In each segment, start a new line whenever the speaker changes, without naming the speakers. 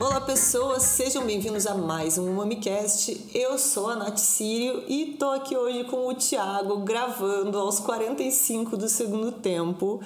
Olá pessoas, sejam bem-vindos a mais um MamiCast. Eu sou a Nath Sírio e tô aqui hoje com o Thiago gravando aos 45 do segundo tempo.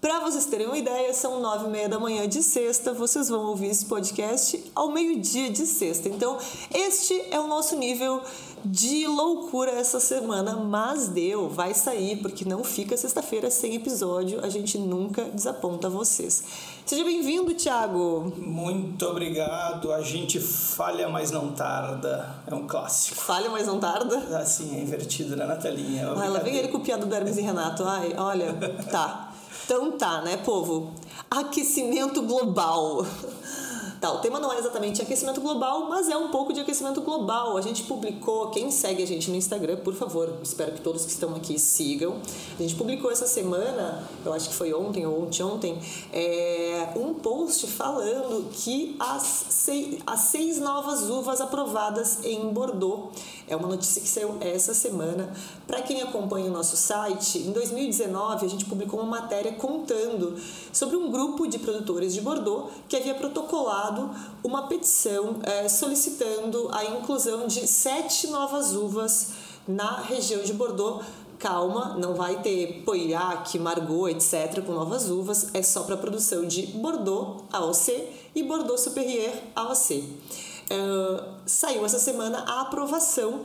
Para vocês terem uma ideia, são nove e meia da manhã de sexta. Vocês vão ouvir esse podcast ao meio-dia de sexta. Então, este é o nosso nível de loucura essa semana, mas deu, vai sair, porque não fica sexta-feira sem episódio, a gente nunca desaponta vocês. Seja bem-vindo, Thiago.
Muito obrigado. A gente falha, mas não tarda. É um clássico.
Falha, mas não tarda?
Assim, é invertido, né, Natalinha?
Ah, ela vem ele com o piada do Hermes e Renato. Ai, olha, tá. Então tá, né, povo? Aquecimento global. Tá, o tema não é exatamente aquecimento global, mas é um pouco de aquecimento global. A gente publicou, quem segue a gente no Instagram, por favor, espero que todos que estão aqui sigam. A gente publicou essa semana, eu acho que foi ontem ou ontem, ontem é, um post falando que as seis, as seis novas uvas aprovadas em Bordeaux. É uma notícia que saiu essa semana. Para quem acompanha o nosso site, em 2019 a gente publicou uma matéria contando sobre um grupo de produtores de Bordeaux que havia protocolado uma petição é, solicitando a inclusão de sete novas uvas na região de Bordeaux calma, não vai ter Poillac, Margot, etc., com novas uvas, é só para produção de Bordeaux AOC e Bordeaux Superior AOC. Uh, saiu essa semana a aprovação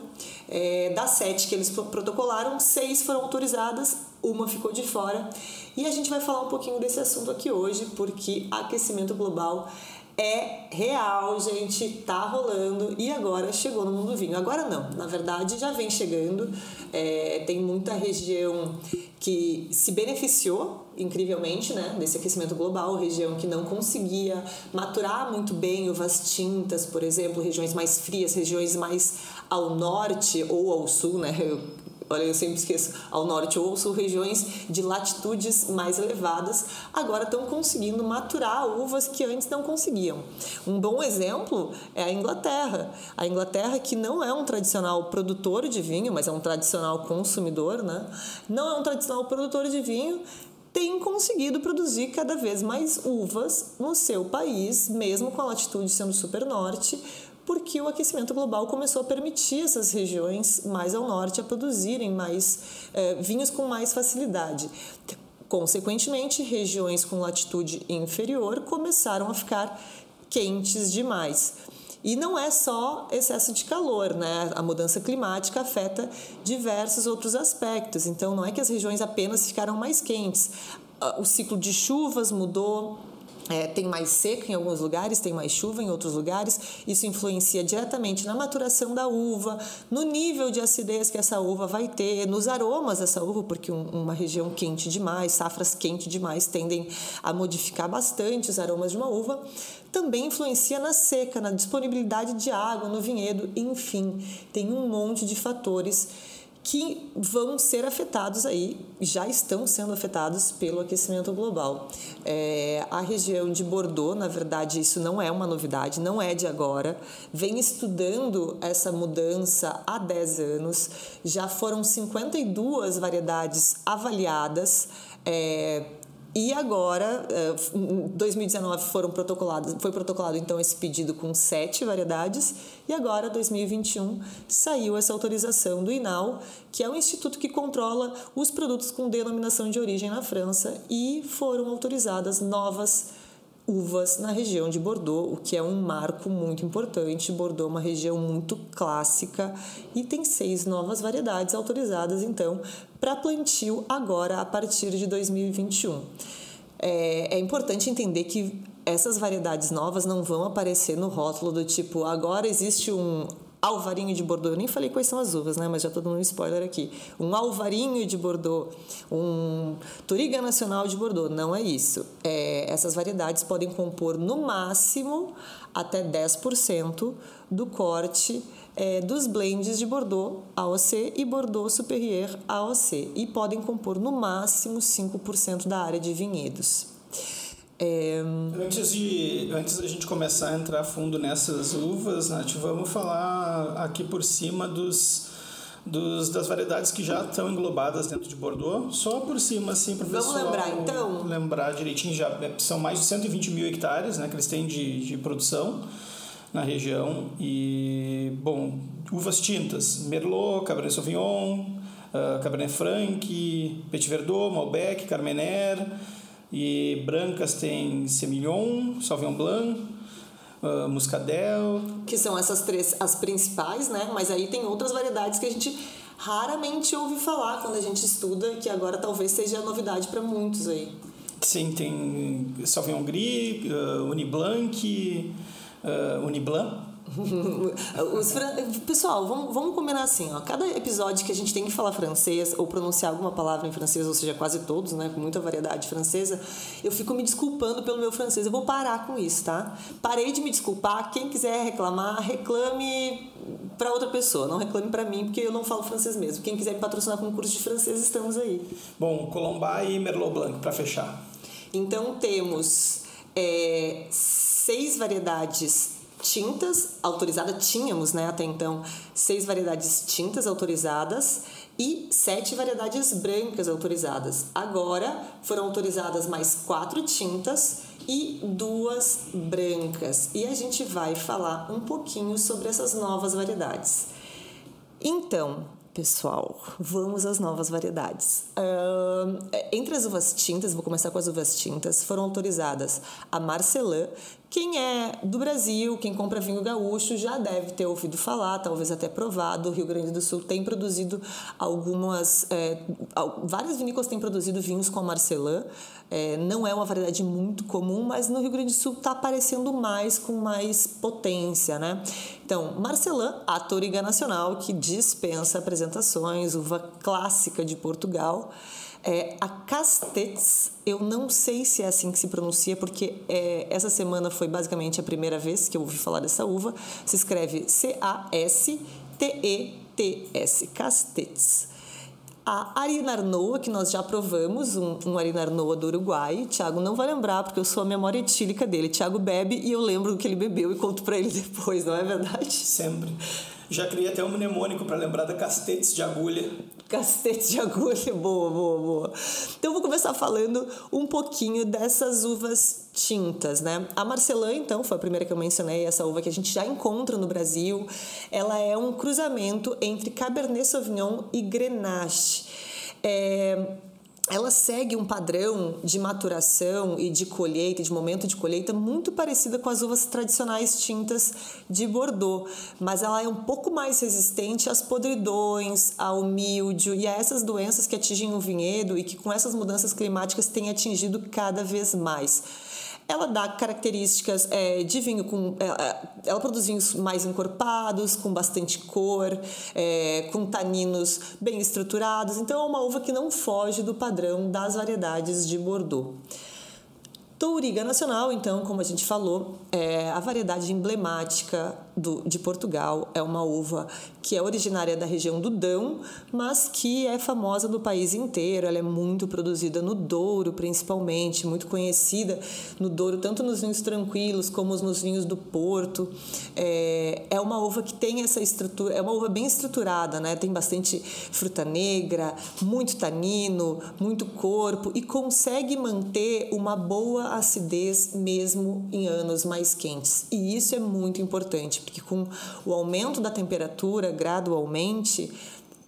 é, das sete que eles protocolaram, seis foram autorizadas, uma ficou de fora. E a gente vai falar um pouquinho desse assunto aqui hoje, porque aquecimento global é real, gente, tá rolando e agora chegou no mundo do vinho. Agora não, na verdade já vem chegando. É, tem muita região que se beneficiou incrivelmente né, desse aquecimento global, região que não conseguia maturar muito bem uvas tintas, por exemplo, regiões mais frias, regiões mais ao norte ou ao sul, né? Olha, eu sempre esqueço, ao norte ou sul, regiões de latitudes mais elevadas, agora estão conseguindo maturar uvas que antes não conseguiam. Um bom exemplo é a Inglaterra. A Inglaterra, que não é um tradicional produtor de vinho, mas é um tradicional consumidor, né? Não é um tradicional produtor de vinho, tem conseguido produzir cada vez mais uvas no seu país, mesmo com a latitude sendo super norte, porque o aquecimento global começou a permitir essas regiões mais ao norte a produzirem mais eh, vinhos com mais facilidade. Consequentemente, regiões com latitude inferior começaram a ficar quentes demais. E não é só excesso de calor, né? A mudança climática afeta diversos outros aspectos. Então, não é que as regiões apenas ficaram mais quentes. Ah, o ciclo de chuvas mudou, é, tem mais seca em alguns lugares, tem mais chuva em outros lugares. Isso influencia diretamente na maturação da uva, no nível de acidez que essa uva vai ter, nos aromas dessa uva, porque um, uma região quente demais, safras quentes demais tendem a modificar bastante os aromas de uma uva. Também influencia na seca, na disponibilidade de água no vinhedo, enfim, tem um monte de fatores que vão ser afetados aí, já estão sendo afetados pelo aquecimento global. É, a região de Bordeaux, na verdade, isso não é uma novidade, não é de agora, vem estudando essa mudança há 10 anos, já foram 52 variedades avaliadas. É, e agora, eh, em 2019 foram protocolados, foi protocolado então esse pedido com sete variedades. E agora 2021 saiu essa autorização do INAL, que é o instituto que controla os produtos com denominação de origem na França e foram autorizadas novas uvas na região de Bordeaux, o que é um marco muito importante. Bordeaux é uma região muito clássica e tem seis novas variedades autorizadas, então, para plantio agora a partir de 2021. É, é importante entender que essas variedades novas não vão aparecer no rótulo do tipo agora existe um alvarinho de Bordeaux. Eu nem falei quais são as uvas, né? Mas já dando um spoiler aqui. Um alvarinho de Bordeaux, um Turiga Nacional de Bordeaux. Não é isso. É, essas variedades podem compor no máximo até 10% do corte é, dos blends de Bordeaux AOC e Bordeaux Superior AOC e podem compor no máximo 5% da área de vinhedos.
É... Antes, de, antes da gente começar a entrar fundo nessas uvas, Nath, vamos falar aqui por cima dos, dos, das variedades que já estão englobadas dentro de Bordeaux, só por cima, assim, para o
Vamos lembrar, então?
lembrar direitinho, já é, são mais de 120 mil hectares né, que eles têm de, de produção na região. E, bom, uvas tintas, Merlot, Cabernet Sauvignon, uh, Cabernet Franc, Petit Verdot, Malbec, Carmener e brancas tem Semillon, Sauvignon Blanc, uh, Muscadel.
Que são essas três as principais, né? Mas aí tem outras variedades que a gente raramente ouve falar quando a gente estuda, que agora talvez seja novidade para muitos aí.
Sim, tem Sauvignon Gris, uh, Uniblanc, uh, Uniblanc.
Fran... Pessoal, vamos, vamos combinar assim, ó. Cada episódio que a gente tem que falar francês ou pronunciar alguma palavra em francês, ou seja, quase todos, né, com muita variedade francesa, eu fico me desculpando pelo meu francês. Eu vou parar com isso, tá? Parei de me desculpar. Quem quiser reclamar, reclame para outra pessoa, não reclame para mim, porque eu não falo francês mesmo. Quem quiser me patrocinar com um curso de francês, estamos aí.
Bom, Colombat e Merlot Blanc para fechar.
Então temos é, seis variedades tintas autorizadas, tínhamos né, até então seis variedades tintas autorizadas e sete variedades brancas autorizadas. Agora foram autorizadas mais quatro tintas e duas brancas. E a gente vai falar um pouquinho sobre essas novas variedades. Então, pessoal, vamos às novas variedades. Uh, entre as uvas tintas, vou começar com as uvas tintas, foram autorizadas a Marcelin. Quem é do Brasil, quem compra vinho gaúcho, já deve ter ouvido falar, talvez até provado. O Rio Grande do Sul tem produzido algumas. É, várias vinícolas têm produzido vinhos com a Marcelin. É, não é uma variedade muito comum, mas no Rio Grande do Sul está aparecendo mais, com mais potência, né? Então, Marcelin, a Toriga Nacional, que dispensa apresentações, uva clássica de Portugal. É, a Castex, eu não sei se é assim que se pronuncia, porque é, essa semana foi basicamente a primeira vez que eu ouvi falar dessa uva. Se escreve C-A-S-T-E-T-S, Castex. A Arinarnoa, que nós já provamos, um, um Arinarnoa do Uruguai. Tiago não vai lembrar, porque eu sou a memória etílica dele. Tiago bebe e eu lembro do que ele bebeu e conto para ele depois, não é verdade?
Sempre. Já criei até um mnemônico para lembrar da castetes de agulha.
Castetes de agulha, boa, boa, boa. Então vou começar falando um pouquinho dessas uvas tintas, né? A Marcelin, então, foi a primeira que eu mencionei, essa uva que a gente já encontra no Brasil. Ela é um cruzamento entre Cabernet Sauvignon e Grenache. É ela segue um padrão de maturação e de colheita, de momento de colheita, muito parecida com as uvas tradicionais tintas de Bordeaux, mas ela é um pouco mais resistente às podridões, ao míldio e a essas doenças que atingem o vinhedo e que com essas mudanças climáticas têm atingido cada vez mais. Ela dá características é, de vinho com. É, é, ela produz vinhos mais encorpados, com bastante cor, é, com taninos bem estruturados. Então é uma uva que não foge do padrão das variedades de Bordeaux. Touriga Nacional, então, como a gente falou, é a variedade emblemática do, de Portugal. É uma uva que é originária da região do Dão, mas que é famosa no país inteiro. Ela é muito produzida no Douro, principalmente, muito conhecida no Douro, tanto nos vinhos tranquilos como nos vinhos do Porto. É, é uma uva que tem essa estrutura, é uma uva bem estruturada, né? Tem bastante fruta negra, muito tanino, muito corpo e consegue manter uma boa acidez mesmo em anos mais quentes. E isso é muito importante, porque com o aumento da temperatura gradualmente,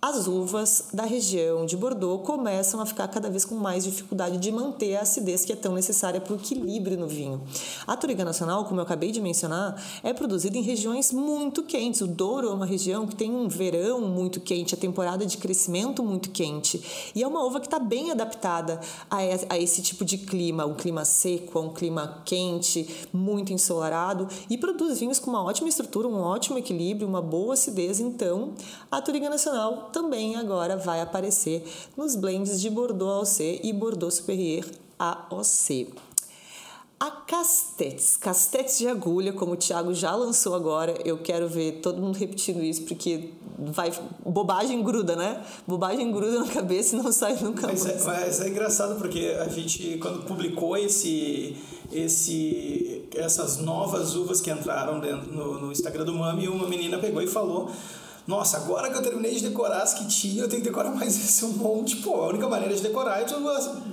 as uvas da região de Bordeaux começam a ficar cada vez com mais dificuldade de manter a acidez que é tão necessária para o equilíbrio no vinho. A Touriga Nacional, como eu acabei de mencionar, é produzida em regiões muito quentes. O Douro é uma região que tem um verão muito quente, a temporada de crescimento muito quente. E é uma uva que está bem adaptada a esse tipo de clima, um clima seco, um clima quente, muito ensolarado, e produz vinhos com uma ótima estrutura, um ótimo equilíbrio, uma boa acidez. Então, a Touriga Nacional também agora vai aparecer nos blends de Bordeaux AOC e Bordeaux Superior AOC. A Castetes, Castetes de agulha, como o Thiago já lançou agora, eu quero ver todo mundo repetindo isso, porque vai bobagem gruda, né? Bobagem gruda na cabeça e não sai nunca
mais. Mas é, mas é engraçado porque a gente, quando publicou esse, esse, essas novas uvas que entraram dentro, no, no Instagram do Mami, uma menina pegou e falou nossa, agora que eu terminei de decorar as que tinha, eu tenho que decorar mais esse um monte. Pô, a única maneira de decorar é tu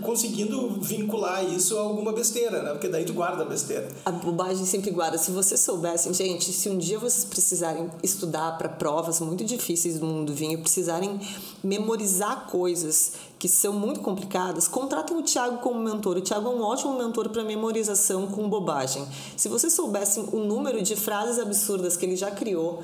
conseguindo vincular isso a alguma besteira, né? Porque daí tu guarda a besteira.
A bobagem sempre guarda. Se vocês soubessem, gente, se um dia vocês precisarem estudar para provas muito difíceis do mundo do vinho, precisarem memorizar coisas que são muito complicadas, contratem o Thiago como mentor. O Thiago é um ótimo mentor para memorização com bobagem. Se vocês soubessem o número de frases absurdas que ele já criou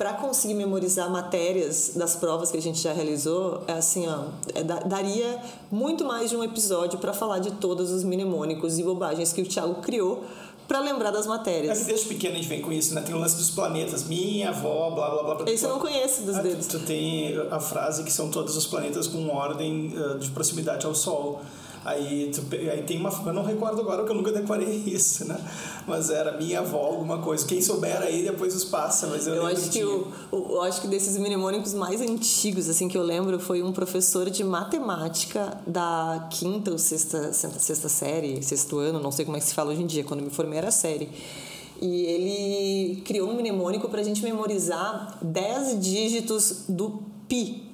para conseguir memorizar matérias das provas que a gente já realizou, é assim, ó, é, daria muito mais de um episódio para falar de todos os mnemônicos e bobagens que o Thiago criou para lembrar das matérias.
É desde pequeno a gente vem com isso, né? Tem o lance dos planetas, minha avó, blá blá blá.
Esse eu não conheço dos ah, dedos.
Tu, tu tem a frase que são todos os planetas com ordem uh, de proximidade ao Sol. Aí, tu, aí tem uma. Eu não recordo agora porque eu nunca decorei isso, né? Mas era minha avó, alguma coisa. Quem souber aí depois os passa, mas eu,
eu acho
que,
que o, eu acho que desses mnemônicos mais antigos, assim, que eu lembro, foi um professor de matemática da quinta ou sexta, sexta série, sexto ano, não sei como é que se fala hoje em dia, quando me formei era série. E ele criou um mnemônico para a gente memorizar 10 dígitos do pi,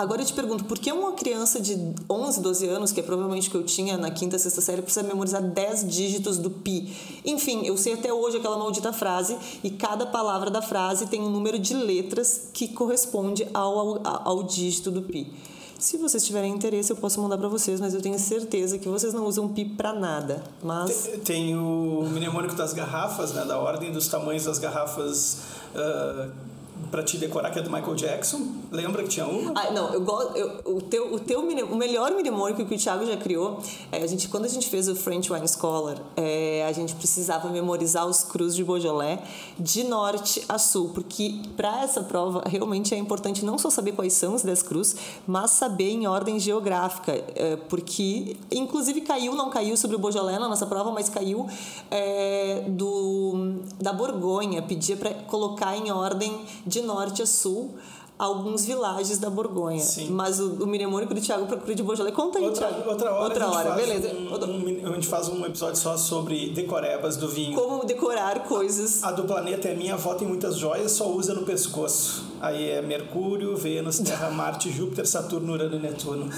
Agora eu te pergunto, por que uma criança de 11, 12 anos, que é provavelmente o que eu tinha na quinta, sexta série, precisa memorizar 10 dígitos do pi? Enfim, eu sei até hoje aquela maldita frase e cada palavra da frase tem um número de letras que corresponde ao, ao, ao dígito do pi. Se vocês tiverem interesse, eu posso mandar para vocês, mas eu tenho certeza que vocês não usam pi para nada. Mas
tem, tem o mnemônico das garrafas, né, da ordem dos tamanhos das garrafas uh para te decorar, que é do Michael Jackson. Lembra que tinha uma?
Ah, não, eu gosto. o teu, o teu o melhor mnemônico que o Thiago já criou, é, a gente, quando a gente fez o French Wine Scholar, é, a gente precisava memorizar os crus de Beaujolais de norte a sul, porque para essa prova realmente é importante não só saber quais são os 10 crus, mas saber em ordem geográfica, é, porque inclusive caiu, não caiu sobre o Beaujolais na nossa prova, mas caiu é, do da Borgonha, pedia para colocar em ordem de norte a sul alguns vilages da Borgonha. Sim. Mas o, o mnemônico do Tiago procura de Beaujolais. Conta aí,
outra,
Thiago.
Outra hora.
Outra hora, beleza.
Um, um, a gente faz um episódio só sobre decorebas do vinho.
Como decorar coisas.
A, a do planeta é minha avó, tem muitas joias, só usa no pescoço. Aí é Mercúrio, Vênus, Terra, Marte, Júpiter, Saturno, Urano e Netuno.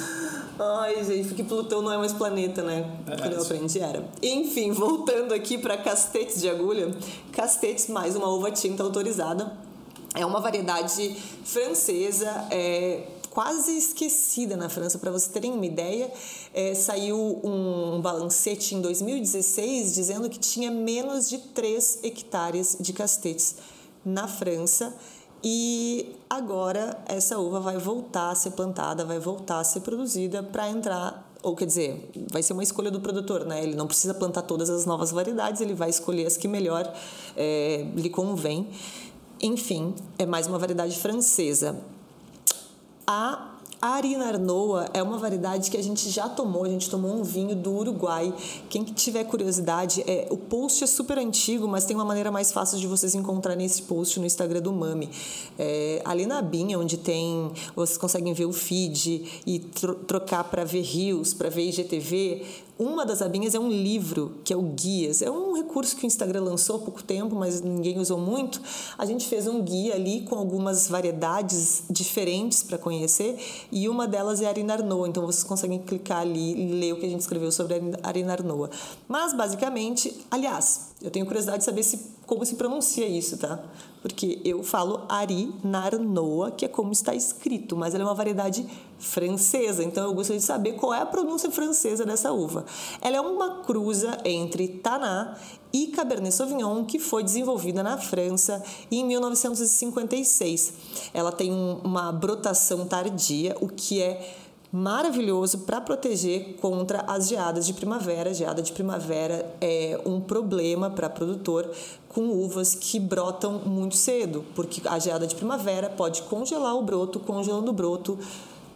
Ai, gente, porque Plutão não é mais planeta, né? É, Quando eu aprendi era. Enfim, voltando aqui para castetes de agulha. Castetes mais uma uva tinta autorizada é uma variedade francesa, é, quase esquecida na França. Para vocês terem uma ideia, é, saiu um, balancete em 2016 dizendo que tinha menos de 3 hectares de castetes na França. E agora essa uva vai voltar a ser plantada, vai voltar a ser produzida para entrar ou quer dizer, vai ser uma escolha do produtor, né? Ele não precisa plantar todas as novas variedades, ele vai escolher as que melhor é, lhe convém. Enfim, é mais uma variedade francesa. A Arina Arnoa é uma variedade que a gente já tomou, a gente tomou um vinho do Uruguai. Quem tiver curiosidade, é, o post é super antigo, mas tem uma maneira mais fácil de vocês encontrarem esse post no Instagram do Mami. É, ali na Binha, onde tem, vocês conseguem ver o feed e tro trocar para ver rios, para ver IGTV, uma das abinhas é um livro, que é o Guias. É um recurso que o Instagram lançou há pouco tempo, mas ninguém usou muito. A gente fez um guia ali com algumas variedades diferentes para conhecer e uma delas é a Arinarnoa. Então vocês conseguem clicar ali e ler o que a gente escreveu sobre a Arinarnoa. Mas basicamente, aliás, eu tenho curiosidade de saber se, como se pronuncia isso, tá? Porque eu falo Ari Narnoa, que é como está escrito, mas ela é uma variedade francesa, então eu gostaria de saber qual é a pronúncia francesa dessa uva. Ela é uma cruza entre Taná e Cabernet Sauvignon que foi desenvolvida na França em 1956. Ela tem uma brotação tardia, o que é maravilhoso para proteger contra as geadas de primavera. A geada de primavera é um problema para produtor com uvas que brotam muito cedo, porque a geada de primavera pode congelar o broto, congelando o broto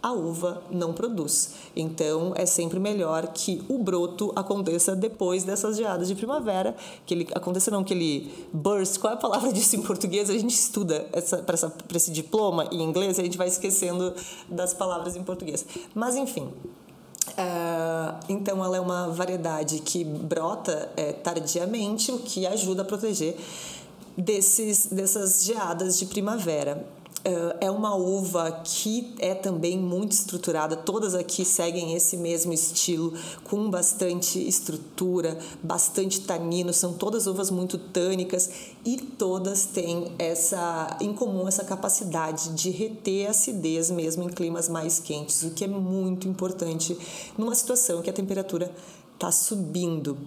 a uva não produz. Então é sempre melhor que o broto aconteça depois dessas geadas de primavera, que ele aconteça não que ele burst. Qual é a palavra disso em português? A gente estuda para esse diploma em inglês, a gente vai esquecendo das palavras em português. Mas enfim, Uh, então, ela é uma variedade que brota é, tardiamente, o que ajuda a proteger desses, dessas geadas de primavera. É uma uva que é também muito estruturada, todas aqui seguem esse mesmo estilo, com bastante estrutura, bastante tanino, são todas uvas muito tânicas e todas têm essa em comum essa capacidade de reter acidez mesmo em climas mais quentes, o que é muito importante numa situação que a temperatura está subindo.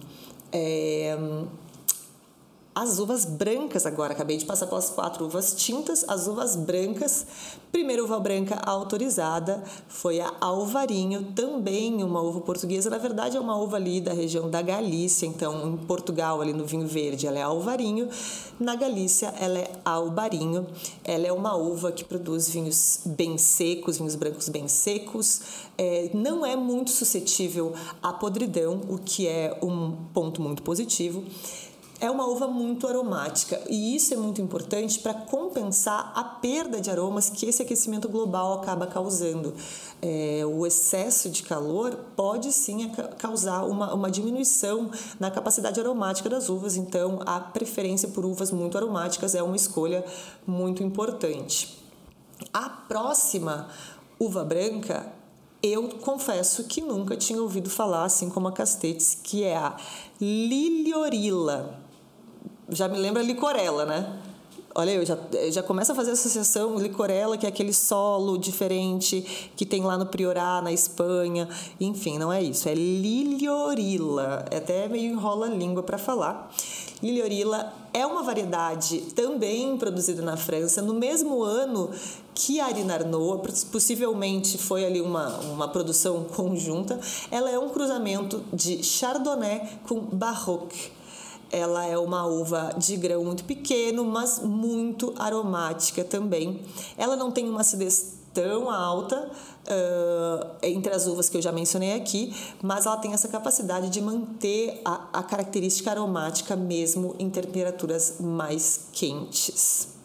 É, as uvas brancas agora, acabei de passar pelas quatro uvas tintas, as uvas brancas. Primeira uva branca autorizada foi a Alvarinho, também uma uva portuguesa, na verdade é uma uva ali da região da Galícia, então em Portugal ali no vinho verde ela é Alvarinho, na Galícia ela é Albarinho. Ela é uma uva que produz vinhos bem secos, vinhos brancos bem secos, é, não é muito suscetível à podridão, o que é um ponto muito positivo é uma uva muito aromática e isso é muito importante para compensar a perda de aromas que esse aquecimento global acaba causando. É, o excesso de calor pode sim causar uma, uma diminuição na capacidade aromática das uvas, então a preferência por uvas muito aromáticas é uma escolha muito importante. A próxima uva branca eu confesso que nunca tinha ouvido falar, assim como a Castetes, que é a Liliorilla já me lembra licorela, né? Olha, eu já, já começo a fazer associação licorela, que é aquele solo diferente que tem lá no Priorá, na Espanha. Enfim, não é isso. É liliorila. É até meio enrola a língua para falar. Liliorila é uma variedade também produzida na França no mesmo ano que a Arina Arnaud, possivelmente foi ali uma, uma produção conjunta. Ela é um cruzamento de Chardonnay com Baroque ela é uma uva de grão muito pequeno, mas muito aromática também. Ela não tem uma acidez tão alta uh, entre as uvas que eu já mencionei aqui, mas ela tem essa capacidade de manter a, a característica aromática mesmo em temperaturas mais quentes.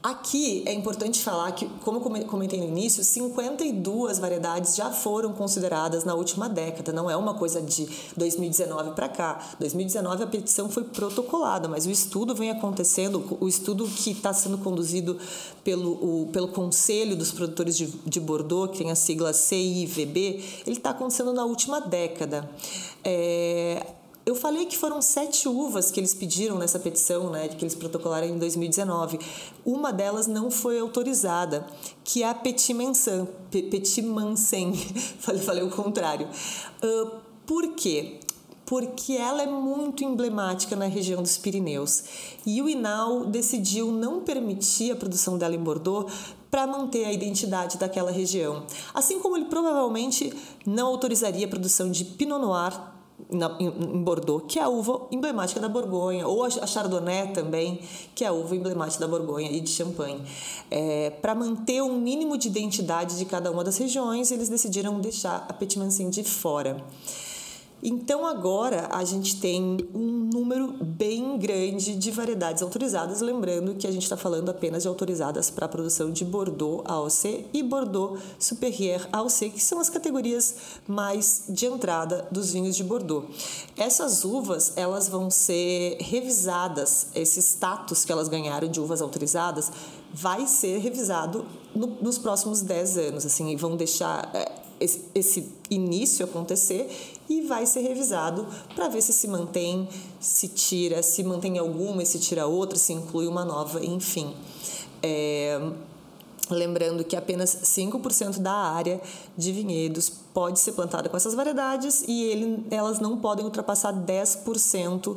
Aqui é importante falar que, como comentei no início, 52 variedades já foram consideradas na última década, não é uma coisa de 2019 para cá. 2019 a petição foi protocolada, mas o estudo vem acontecendo, o estudo que está sendo conduzido pelo, o, pelo Conselho dos Produtores de, de Bordeaux, que tem a sigla CIVB, ele está acontecendo na última década. É, eu falei que foram sete uvas que eles pediram nessa petição, né, que eles protocolaram em 2019. Uma delas não foi autorizada, que é a Petit Mansan, Petit Mansen. falei, falei o contrário. Uh, por quê? porque ela é muito emblemática na região dos Pirineus. E o INAU decidiu não permitir a produção dela em Bordeaux para manter a identidade daquela região. Assim como ele provavelmente não autorizaria a produção de Pinot Noir na, em Bordeaux, que é a uva emblemática da Borgonha, ou a Chardonnay também, que é a uva emblemática da Borgonha e de Champagne. É, Para manter um mínimo de identidade de cada uma das regiões, eles decidiram deixar a Petit Mancin de fora. Então agora a gente tem um número bem grande de variedades autorizadas, lembrando que a gente está falando apenas de autorizadas para a produção de Bordeaux AOC e Bordeaux Superior AOC, que são as categorias mais de entrada dos vinhos de Bordeaux. Essas uvas elas vão ser revisadas, esse status que elas ganharam de uvas autorizadas vai ser revisado no, nos próximos 10 anos, assim, e vão deixar é, esse início acontecer e vai ser revisado para ver se se mantém, se tira, se mantém alguma e se tira outra, se inclui uma nova, enfim. É, lembrando que apenas 5% da área de vinhedos pode ser plantada com essas variedades e ele, elas não podem ultrapassar 10%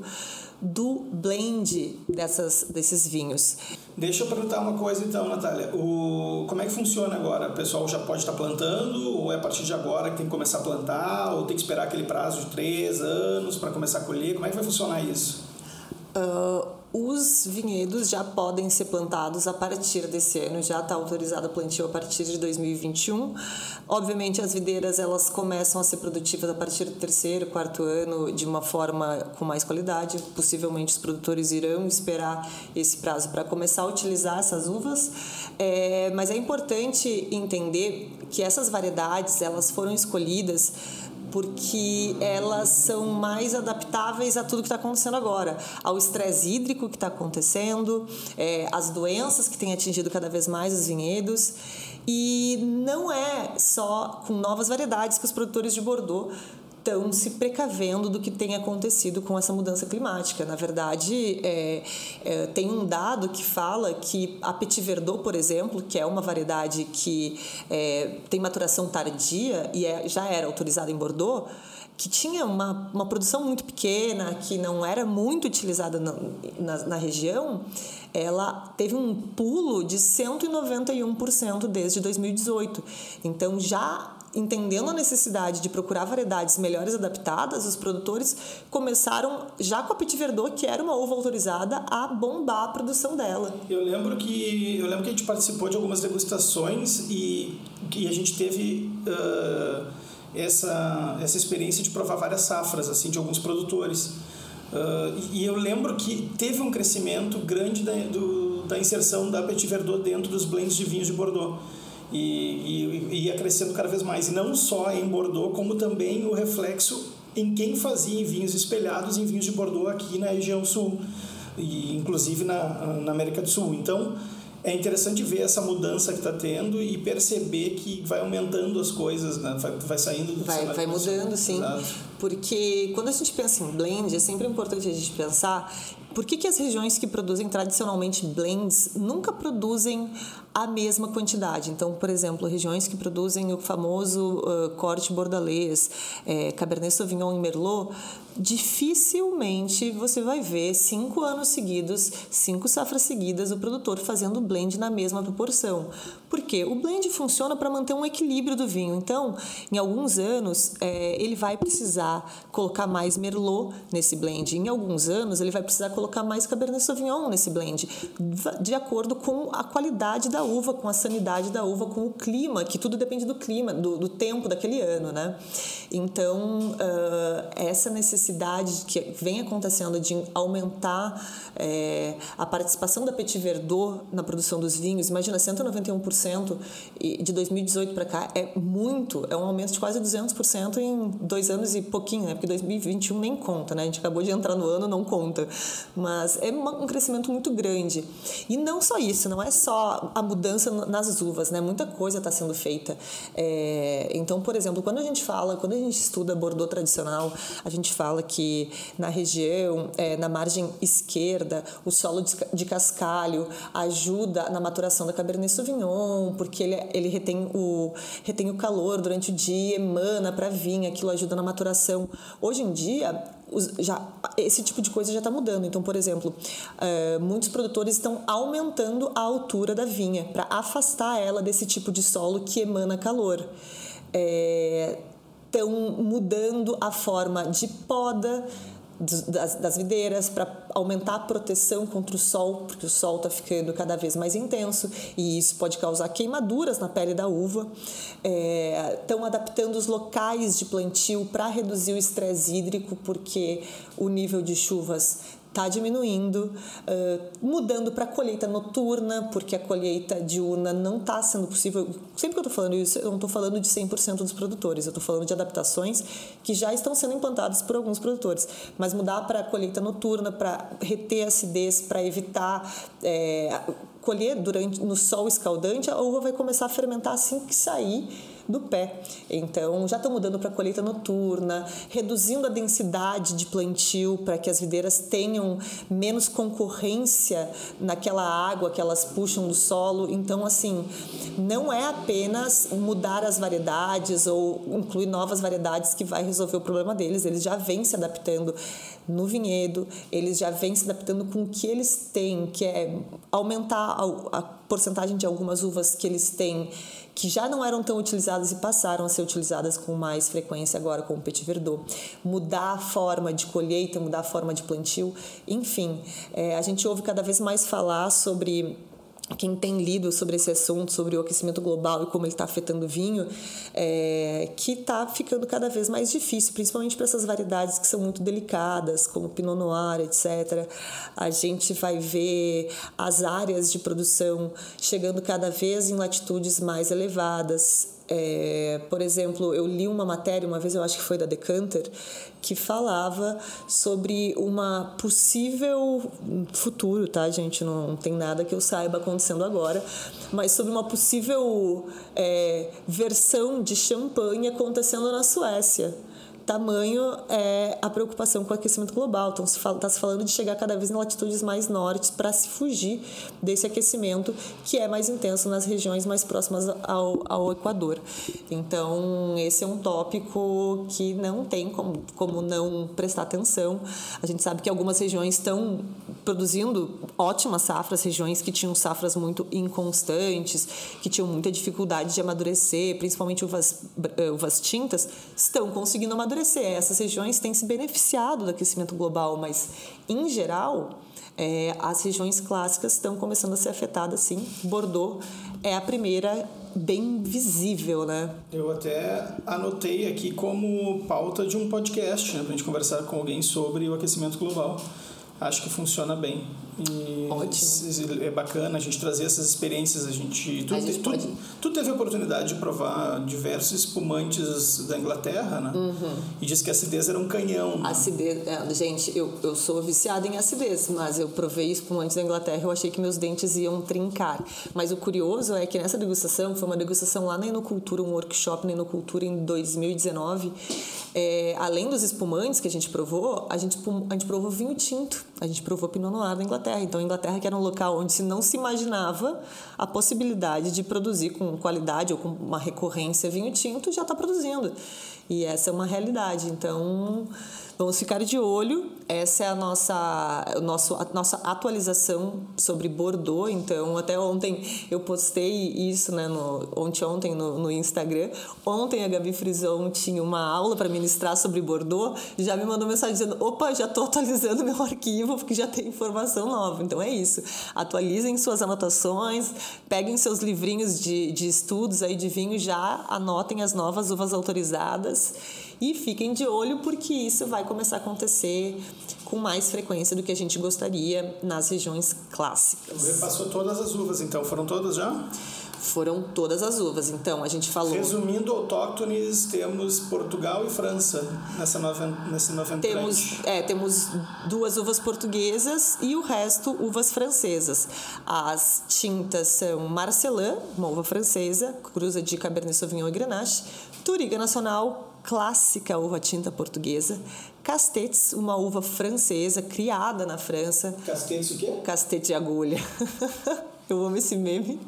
do blend dessas, desses vinhos.
Deixa eu perguntar uma coisa então, Natália. O, como é que funciona agora? O pessoal já pode estar plantando ou é a partir de agora que tem que começar a plantar ou tem que esperar aquele prazo de três anos para começar a colher? Como é que vai funcionar isso?
Uh, os vinhedos já podem ser plantados a partir desse ano, já está autorizado o plantio a partir de 2021. Obviamente, as videiras elas começam a ser produtivas a partir do terceiro, quarto ano, de uma forma com mais qualidade. Possivelmente, os produtores irão esperar esse prazo para começar a utilizar essas uvas. É, mas é importante entender que essas variedades elas foram escolhidas porque elas são mais adaptáveis a tudo que está acontecendo agora, ao estresse hídrico que está acontecendo, é, as doenças que têm atingido cada vez mais os vinhedos. E não é só com novas variedades que os produtores de Bordeaux estão se precavendo do que tem acontecido com essa mudança climática. Na verdade, é, é, tem um dado que fala que a Petit Verdot, por exemplo, que é uma variedade que é, tem maturação tardia e é, já era autorizada em Bordeaux, que tinha uma, uma produção muito pequena, que não era muito utilizada na, na, na região, ela teve um pulo de 191% desde 2018. Então, já entendendo a necessidade de procurar variedades melhores adaptadas, os produtores começaram, já com a Petit Verdot, que era uma uva autorizada, a bombar a produção dela.
Eu lembro que, eu lembro que a gente participou de algumas degustações e que a gente teve uh, essa, essa experiência de provar várias safras assim de alguns produtores. Uh, e eu lembro que teve um crescimento grande da, do, da inserção da Petit Verdot dentro dos blends de vinhos de Bordeaux e, e, e ia crescendo cada vez mais. E não só em Bordeaux, como também o reflexo em quem fazia vinhos espelhados em vinhos de Bordeaux aqui na região sul, e inclusive na, na América do Sul. Então, é interessante ver essa mudança que está tendo e perceber que vai aumentando as coisas, né? vai, vai saindo do
Vai, vai mudando, sim. Exato. Porque quando a gente pensa em blend, é sempre importante a gente pensar por que, que as regiões que produzem tradicionalmente blends nunca produzem a mesma quantidade. Então, por exemplo, regiões que produzem o famoso uh, corte bordalês, é, Cabernet Sauvignon e Merlot, dificilmente você vai ver cinco anos seguidos, cinco safras seguidas, o produtor fazendo blend na mesma proporção. Por quê? O blend funciona para manter um equilíbrio do vinho. Então, em alguns anos, é, ele vai precisar colocar mais Merlot nesse blend. Em alguns anos, ele vai precisar colocar mais Cabernet Sauvignon nesse blend, de acordo com a qualidade da uva, com a sanidade da uva, com o clima, que tudo depende do clima, do, do tempo daquele ano, né? Então, uh, essa necessidade que vem acontecendo de aumentar é, a participação da Petit Verdot na produção dos vinhos, imagina, 191% de 2018 para cá é muito, é um aumento de quase 200% em dois anos e pouquinho, né? Porque 2021 nem conta, né? A gente acabou de entrar no ano, não conta. Mas é um crescimento muito grande. E não só isso, não é só a mudança nas uvas, né? Muita coisa está sendo feita. É, então, por exemplo, quando a gente fala, quando a gente estuda Bordeaux tradicional, a gente fala que na região, é, na margem esquerda, o solo de cascalho ajuda na maturação da Cabernet Sauvignon, porque ele, ele retém, o, retém o calor durante o dia, emana para vinho, aquilo ajuda na maturação. Hoje em dia, já, esse tipo de coisa já está mudando. Então, por exemplo, uh, muitos produtores estão aumentando a altura da vinha para afastar ela desse tipo de solo que emana calor. É, estão mudando a forma de poda das, das videiras para aumentar a proteção contra o sol, porque o sol está ficando cada vez mais intenso e isso pode causar queimaduras na pele da uva. Estão é, adaptando os locais de plantio para reduzir o estresse hídrico, porque o nível de chuvas está diminuindo, uh, mudando para colheita noturna, porque a colheita diurna não está sendo possível. Sempre que eu estou falando isso, eu não estou falando de 100% dos produtores, eu estou falando de adaptações que já estão sendo implantadas por alguns produtores. Mas mudar para colheita noturna, para reter acidez, para evitar é, colher durante no sol escaldante, a uva vai começar a fermentar assim que sair do pé. Então, já estão mudando para colheita noturna, reduzindo a densidade de plantio para que as videiras tenham menos concorrência naquela água que elas puxam do solo. Então, assim, não é apenas mudar as variedades ou incluir novas variedades que vai resolver o problema deles. Eles já vêm se adaptando no vinhedo, eles já vêm se adaptando com o que eles têm, que é aumentar a, porcentagem de algumas uvas que eles têm que já não eram tão utilizadas e passaram a ser utilizadas com mais frequência agora com o Petit Verdot. Mudar a forma de colheita, mudar a forma de plantio, enfim, é, a gente ouve cada vez mais falar sobre quem tem lido sobre esse assunto, sobre o aquecimento global e como ele está afetando o vinho, é, que está ficando cada vez mais difícil, principalmente para essas variedades que são muito delicadas, como Pinot Noir, etc. A gente vai ver as áreas de produção chegando cada vez em latitudes mais elevadas, É, por exemplo, eu li uma matéria, uma vez eu acho que foi da Decanter, que falava sobre uma possível futuro, tá, gente? Não tem nada que eu saiba acontecendo agora, mas sobre uma possível é, versão de champanhe acontecendo na Suécia tamanho é a preocupação com o aquecimento global. Então, está se, tá se falando de chegar cada vez em latitudes mais norte para se fugir desse aquecimento que é mais intenso nas regiões mais próximas ao, ao Equador. Então, esse é um tópico que não tem como, como não prestar atenção. A gente sabe que algumas regiões estão produzindo ótimas safras, regiões que tinham safras muito inconstantes, que tinham muita dificuldade de amadurecer, principalmente uvas, uvas tintas, estão conseguindo amadurecer Essas regiões têm se beneficiado do aquecimento global, mas, em geral, é, as regiões clássicas estão começando a ser afetadas, sim. Bordeaux é a primeira bem visível, né?
Eu até anotei aqui como pauta de um podcast, né, para a gente conversar com alguém sobre o aquecimento global. Acho que funciona bem.
E Ótimo.
É bacana a gente trazer essas experiências. A gente, tu, a gente tu, pode... tu, tu, teve a oportunidade de provar diversos espumantes da Inglaterra, né?
Uhum.
E disse que a acidez era um canhão.
Né? Acidez, é, gente, eu, eu sou viciada em acidez, mas eu provei espumantes da Inglaterra e eu achei que meus dentes iam trincar. Mas o curioso é que nessa degustação, foi uma degustação lá na Inocultura, um workshop na Inocultura em 2019. É, além dos espumantes que a gente provou, a gente, a gente provou vinho tinto. A gente provou Pinot Noir da Inglaterra. Então, a Inglaterra, que era um local onde se não se imaginava a possibilidade de produzir com qualidade ou com uma recorrência vinho tinto, já está produzindo. E essa é uma realidade. Então, Vamos ficar de olho. Essa é a nossa, o nosso, a nossa atualização sobre Bordeaux. Então, até ontem eu postei isso, né, no, ontem, ontem no, no Instagram. Ontem a Gabi Frison tinha uma aula para ministrar sobre Bordeaux. Já me mandou mensagem dizendo: opa, já estou atualizando meu arquivo porque já tem informação nova. Então é isso. Atualizem suas anotações, peguem seus livrinhos de, de estudos aí de vinho, já anotem as novas uvas autorizadas e fiquem de olho porque isso vai começar a acontecer com mais frequência do que a gente gostaria nas regiões clássicas.
Você passou todas as uvas, então foram todas já?
Foram todas as uvas. Então, a gente falou.
Resumindo, autóctones, temos Portugal e França nessa nova, nesse novo
temos, é, temos duas uvas portuguesas e o resto uvas francesas. As tintas são Marcelin, uma uva francesa, cruza de Cabernet Sauvignon e Grenache, Turiga Nacional, clássica uva tinta portuguesa, Castetes, uma uva francesa criada na França.
Castetes o quê?
Castete de agulha. Eu amo esse meme.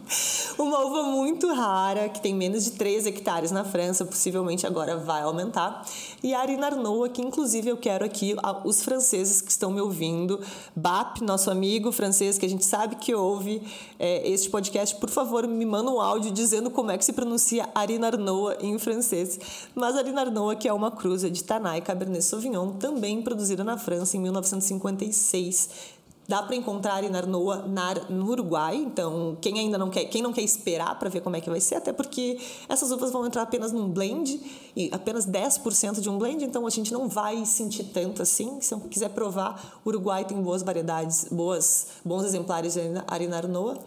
Uma uva muito rara, que tem menos de 3 hectares na França, possivelmente agora vai aumentar. E a Arina Arnoa, que inclusive eu quero aqui, os franceses que estão me ouvindo, BAP, nosso amigo francês, que a gente sabe que ouve é, este podcast, por favor, me manda um áudio dizendo como é que se pronuncia Arina Arnoa em francês. Mas Arina Arnoa, que é uma cruza de Tanay Cabernet Sauvignon, também produzida na França em 1956 Dá para encontrar em Arnoa no Uruguai, então quem ainda não quer, quem não quer esperar para ver como é que vai ser, até porque essas uvas vão entrar apenas num blend e apenas 10% de um blend, então a gente não vai sentir tanto assim. Se quiser provar, o Uruguai tem boas variedades, boas, bons exemplares de Arina Arnoa.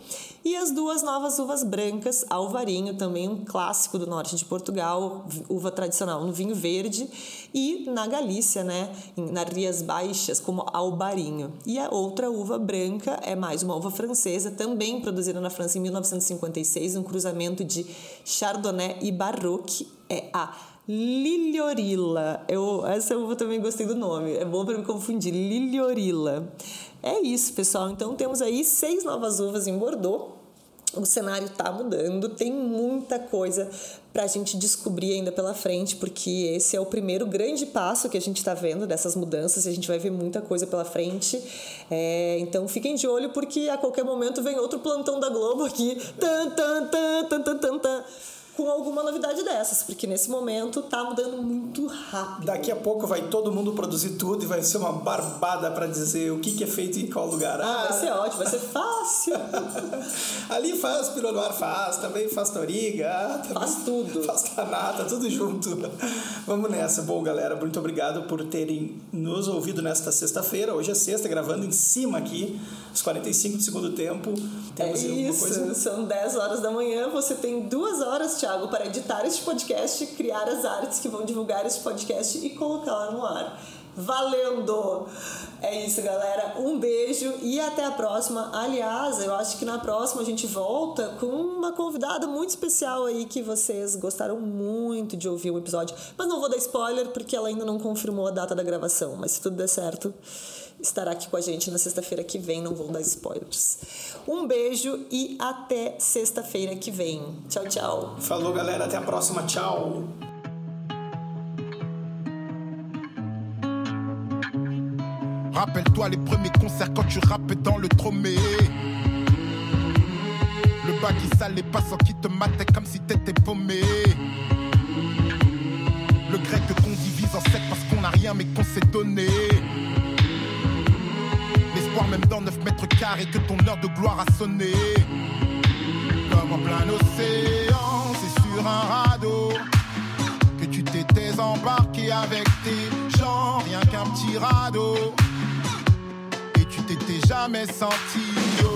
E as duas novas uvas brancas, Alvarinho, também um clássico do norte de Portugal, uva tradicional no vinho verde, e na Galícia, né, nas Rias Baixas, como Albarinho. E a outra uva branca é mais uma uva francesa, também produzida na França em 1956, um cruzamento de Chardonnay e Baroque, é a Liliorilla. Eu, essa uva também gostei do nome. É bom para me confundir. Liliorilla. É isso, pessoal. Então temos aí seis novas uvas em Bordeaux o cenário está mudando, tem muita coisa para a gente descobrir ainda pela frente, porque esse é o primeiro grande passo que a gente está vendo dessas mudanças e a gente vai ver muita coisa pela frente. É, então fiquem de olho, porque a qualquer momento vem outro plantão da Globo aqui. Tan, tan, tan, tan, tan, tan, tan com alguma novidade dessas, porque nesse momento tá mudando muito rápido.
Daqui a pouco vai todo mundo produzir tudo e vai ser uma barbada para dizer o que, que é feito em qual lugar.
Ah, vai ser ótimo, vai ser fácil.
Ali faz Pinot Noir, faz, também faz Toriga,
faz tudo.
Faz Tanata, tudo junto. Vamos nessa. Bom, galera, muito obrigado por terem nos ouvido nesta sexta-feira. Hoje é sexta, gravando em cima aqui, os 45 do segundo tempo.
Temos é isso, coisa... são 10 horas da manhã, você tem duas horas, Thiago, para editar este podcast, criar as artes que vão divulgar este podcast e colocá-la no ar. Valendo! É isso, galera. Um beijo e até a próxima. Aliás, eu acho que na próxima a gente volta com uma convidada muito especial aí que vocês gostaram muito de ouvir o episódio. Mas não vou dar spoiler porque ela ainda não confirmou a data da gravação. Mas se tudo der certo, estará aqui com a gente na sexta-feira que vem. Não vou dar spoilers. Um beijo e até sexta-feira que vem. Tchau, tchau.
Falou, galera. Até a próxima. Tchau.
Rappelle-toi les premiers concerts quand tu rappais dans le tromé. Le bas qui salait pas sans qui te matait comme si t'étais paumé. Le grec qu'on divise en sept parce qu'on a rien mais qu'on s'est donné. L'espoir même dans 9 mètres carrés que ton heure de gloire a sonné. Comme en plein océan, c'est sur un radeau que tu t'étais embarqué avec tes gens, rien qu'un petit radeau t'étais jamais senti oh.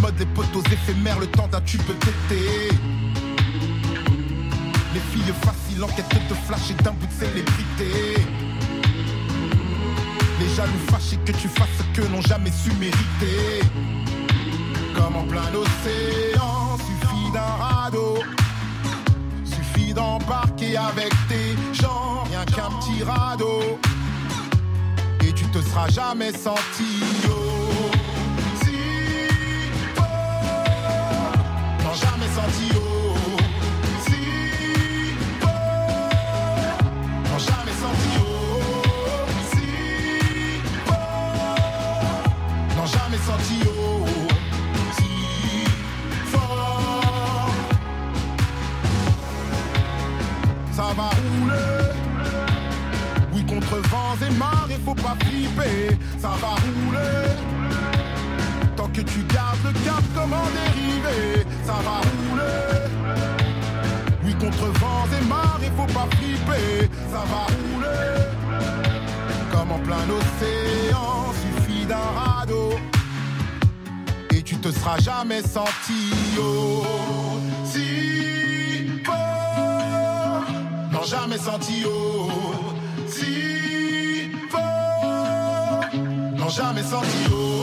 Mode, les potos éphémères, le temps d'un tube pété. Les filles faciles en quête de flash et d'un bout de célébrité. Les jaloux fâchés que tu fasses ce que n'ont jamais su mériter. Comme en plein océan, suffit d'un radeau. Suffit d'embarquer avec tes gens, rien qu'un petit radeau. Et tu te seras jamais senti. Oh. Va rouler Oui contre vents et marées faut pas flipper Ça va rouler que tu gardes le cap comme en dérivé, ça va rouler. Oui, contre vents et marées, faut pas flipper, ça va rouler. Comme en plein océan, suffit d'un radeau. Et tu te seras jamais senti oh, jamais senti oh, si fort. Non, jamais senti oh.